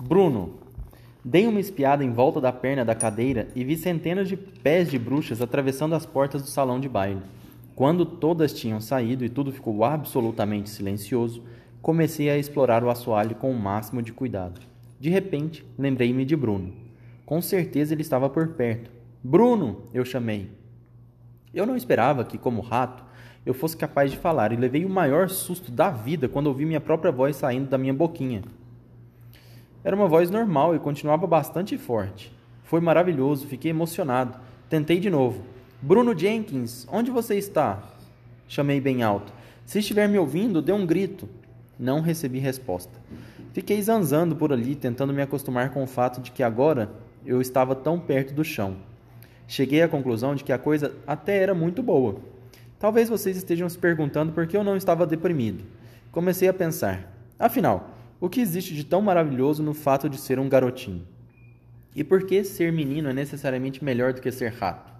Bruno. Dei uma espiada em volta da perna da cadeira e vi centenas de pés de bruxas atravessando as portas do salão de baile. Quando todas tinham saído e tudo ficou absolutamente silencioso, comecei a explorar o assoalho com o máximo de cuidado. De repente, lembrei-me de Bruno. Com certeza ele estava por perto. Bruno! eu chamei. Eu não esperava que, como rato, eu fosse capaz de falar e levei o maior susto da vida quando ouvi minha própria voz saindo da minha boquinha. Era uma voz normal e continuava bastante forte. Foi maravilhoso, fiquei emocionado. Tentei de novo. Bruno Jenkins, onde você está? Chamei bem alto. Se estiver me ouvindo, dê um grito. Não recebi resposta. Fiquei zanzando por ali, tentando me acostumar com o fato de que agora eu estava tão perto do chão. Cheguei à conclusão de que a coisa até era muito boa. Talvez vocês estejam se perguntando por que eu não estava deprimido. Comecei a pensar: afinal, o que existe de tão maravilhoso no fato de ser um garotinho? E por que ser menino é necessariamente melhor do que ser rato?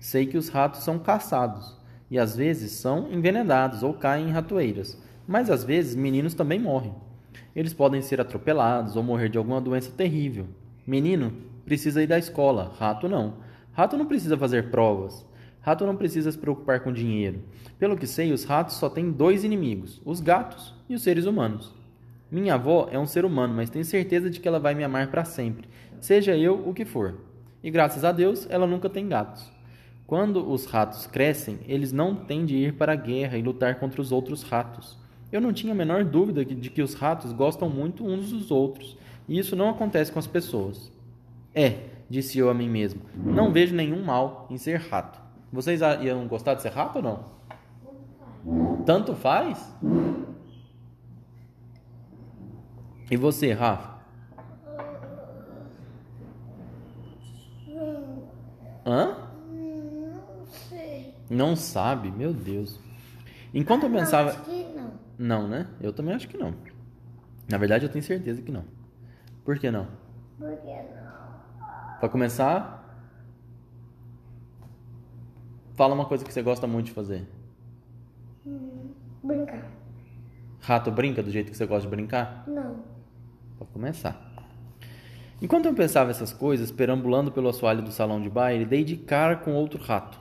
Sei que os ratos são caçados e às vezes são envenenados ou caem em ratoeiras, mas às vezes meninos também morrem. Eles podem ser atropelados ou morrer de alguma doença terrível. Menino precisa ir à escola, rato não. Rato não precisa fazer provas. Rato não precisa se preocupar com dinheiro. Pelo que sei, os ratos só têm dois inimigos: os gatos e os seres humanos. Minha avó é um ser humano, mas tenho certeza de que ela vai me amar para sempre, seja eu o que for. E graças a Deus, ela nunca tem gatos. Quando os ratos crescem, eles não têm de ir para a guerra e lutar contra os outros ratos. Eu não tinha a menor dúvida de que os ratos gostam muito uns dos outros, e isso não acontece com as pessoas. É, disse eu a mim mesmo, não vejo nenhum mal em ser rato. Vocês iam gostar de ser rato ou não? Tanto faz? E você, Rafa? Hã? Não sei. Não sabe? Meu Deus. Enquanto eu pensava. Não, acho que não. Não, né? Eu também acho que não. Na verdade, eu tenho certeza que não. Por que não? Por que não? Pra começar, fala uma coisa que você gosta muito de fazer. Hum, brincar. Rato brinca do jeito que você gosta de brincar? Não. Começar. Enquanto eu pensava essas coisas, perambulando pelo assoalho do salão de baile, dei de cara com outro rato.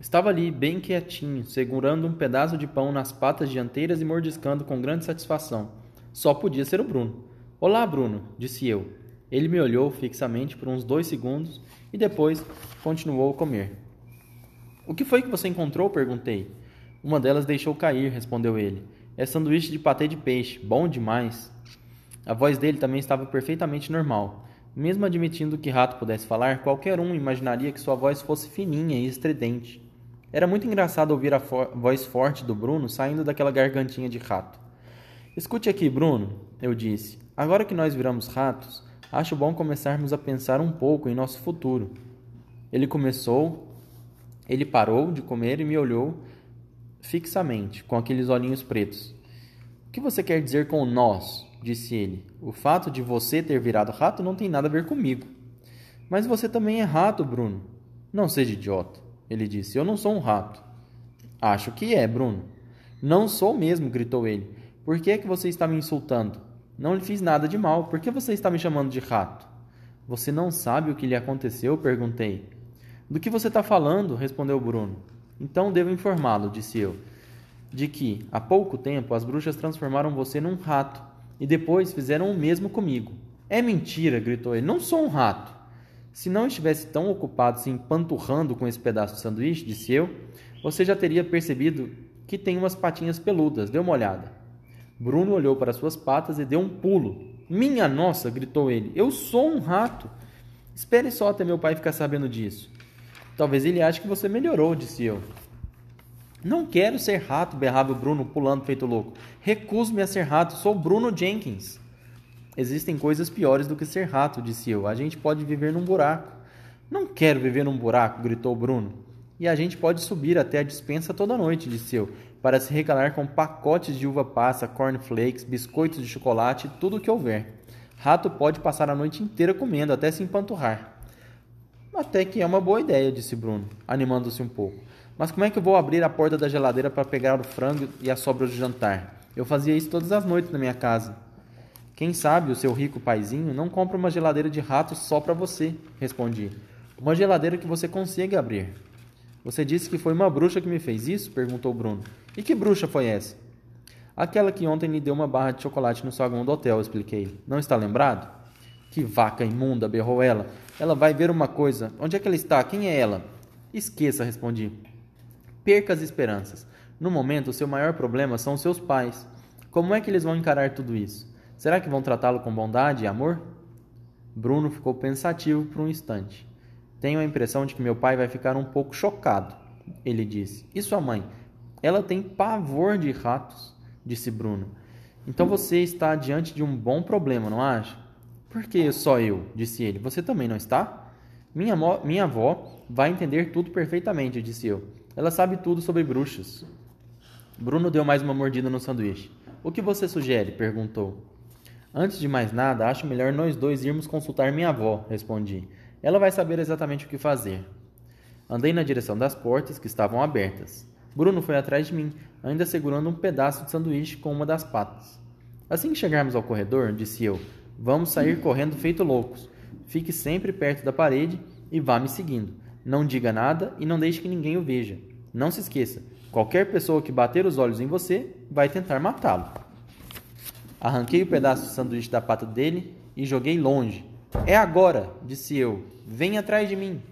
Estava ali, bem quietinho, segurando um pedaço de pão nas patas dianteiras e mordiscando com grande satisfação. Só podia ser o Bruno. Olá, Bruno, disse eu. Ele me olhou fixamente por uns dois segundos e depois continuou a comer. O que foi que você encontrou? perguntei. Uma delas deixou cair, respondeu ele. É sanduíche de patê de peixe, bom demais. A voz dele também estava perfeitamente normal. Mesmo admitindo que Rato pudesse falar, qualquer um imaginaria que sua voz fosse fininha e estridente. Era muito engraçado ouvir a fo voz forte do Bruno saindo daquela gargantinha de rato. Escute aqui, Bruno, eu disse. Agora que nós viramos ratos, acho bom começarmos a pensar um pouco em nosso futuro. Ele começou, ele parou de comer e me olhou fixamente, com aqueles olhinhos pretos. O que você quer dizer com nós? Disse ele. O fato de você ter virado rato não tem nada a ver comigo. Mas você também é rato, Bruno. Não seja idiota, ele disse. Eu não sou um rato. Acho que é, Bruno. Não sou mesmo, gritou ele. Por que é que você está me insultando? Não lhe fiz nada de mal. Por que você está me chamando de rato? Você não sabe o que lhe aconteceu? perguntei. Do que você está falando? respondeu Bruno. Então devo informá-lo, disse eu, de que, há pouco tempo, as bruxas transformaram você num rato e depois fizeram o mesmo comigo. É mentira, gritou ele. Não sou um rato. Se não estivesse tão ocupado se empanturrando com esse pedaço de sanduíche, disse eu, você já teria percebido que tem umas patinhas peludas. Dê uma olhada. Bruno olhou para suas patas e deu um pulo. Minha nossa! gritou ele. Eu sou um rato. Espere só até meu pai ficar sabendo disso. Talvez ele ache que você melhorou, disse eu. Não quero ser rato, berrava o Bruno, pulando feito louco. Recuso-me a ser rato, sou Bruno Jenkins. Existem coisas piores do que ser rato, disse eu. A gente pode viver num buraco. Não quero viver num buraco, gritou Bruno. E a gente pode subir até a dispensa toda noite, disse eu, para se regalar com pacotes de uva passa, cornflakes, biscoitos de chocolate tudo o que houver. Rato pode passar a noite inteira comendo, até se empanturrar. Até que é uma boa ideia, disse Bruno, animando-se um pouco. Mas como é que eu vou abrir a porta da geladeira para pegar o frango e a sobra do jantar? Eu fazia isso todas as noites na minha casa. Quem sabe o seu rico paizinho não compra uma geladeira de ratos só para você, respondi. Uma geladeira que você consiga abrir. Você disse que foi uma bruxa que me fez isso? perguntou Bruno. E que bruxa foi essa? Aquela que ontem lhe deu uma barra de chocolate no saguão do hotel, expliquei. Não está lembrado? Que vaca imunda, berrou ela. Ela vai ver uma coisa. Onde é que ela está? Quem é ela? Esqueça, respondi. Perca as esperanças. No momento, o seu maior problema são os seus pais. Como é que eles vão encarar tudo isso? Será que vão tratá-lo com bondade e amor? Bruno ficou pensativo por um instante. Tenho a impressão de que meu pai vai ficar um pouco chocado, ele disse. E sua mãe? Ela tem pavor de ratos, disse Bruno. Então você está diante de um bom problema, não acha? Por que só eu? disse ele. Você também não está? Minha, minha avó vai entender tudo perfeitamente, disse eu. Ela sabe tudo sobre bruxas. Bruno deu mais uma mordida no sanduíche. O que você sugere? perguntou. Antes de mais nada, acho melhor nós dois irmos consultar minha avó, respondi. Ela vai saber exatamente o que fazer. Andei na direção das portas, que estavam abertas. Bruno foi atrás de mim, ainda segurando um pedaço de sanduíche com uma das patas. Assim que chegarmos ao corredor, disse eu, vamos sair correndo feito loucos. Fique sempre perto da parede e vá me seguindo. Não diga nada e não deixe que ninguém o veja. Não se esqueça, qualquer pessoa que bater os olhos em você vai tentar matá-lo. Arranquei o pedaço de sanduíche da pata dele e joguei longe, é agora, disse eu. Vem atrás de mim.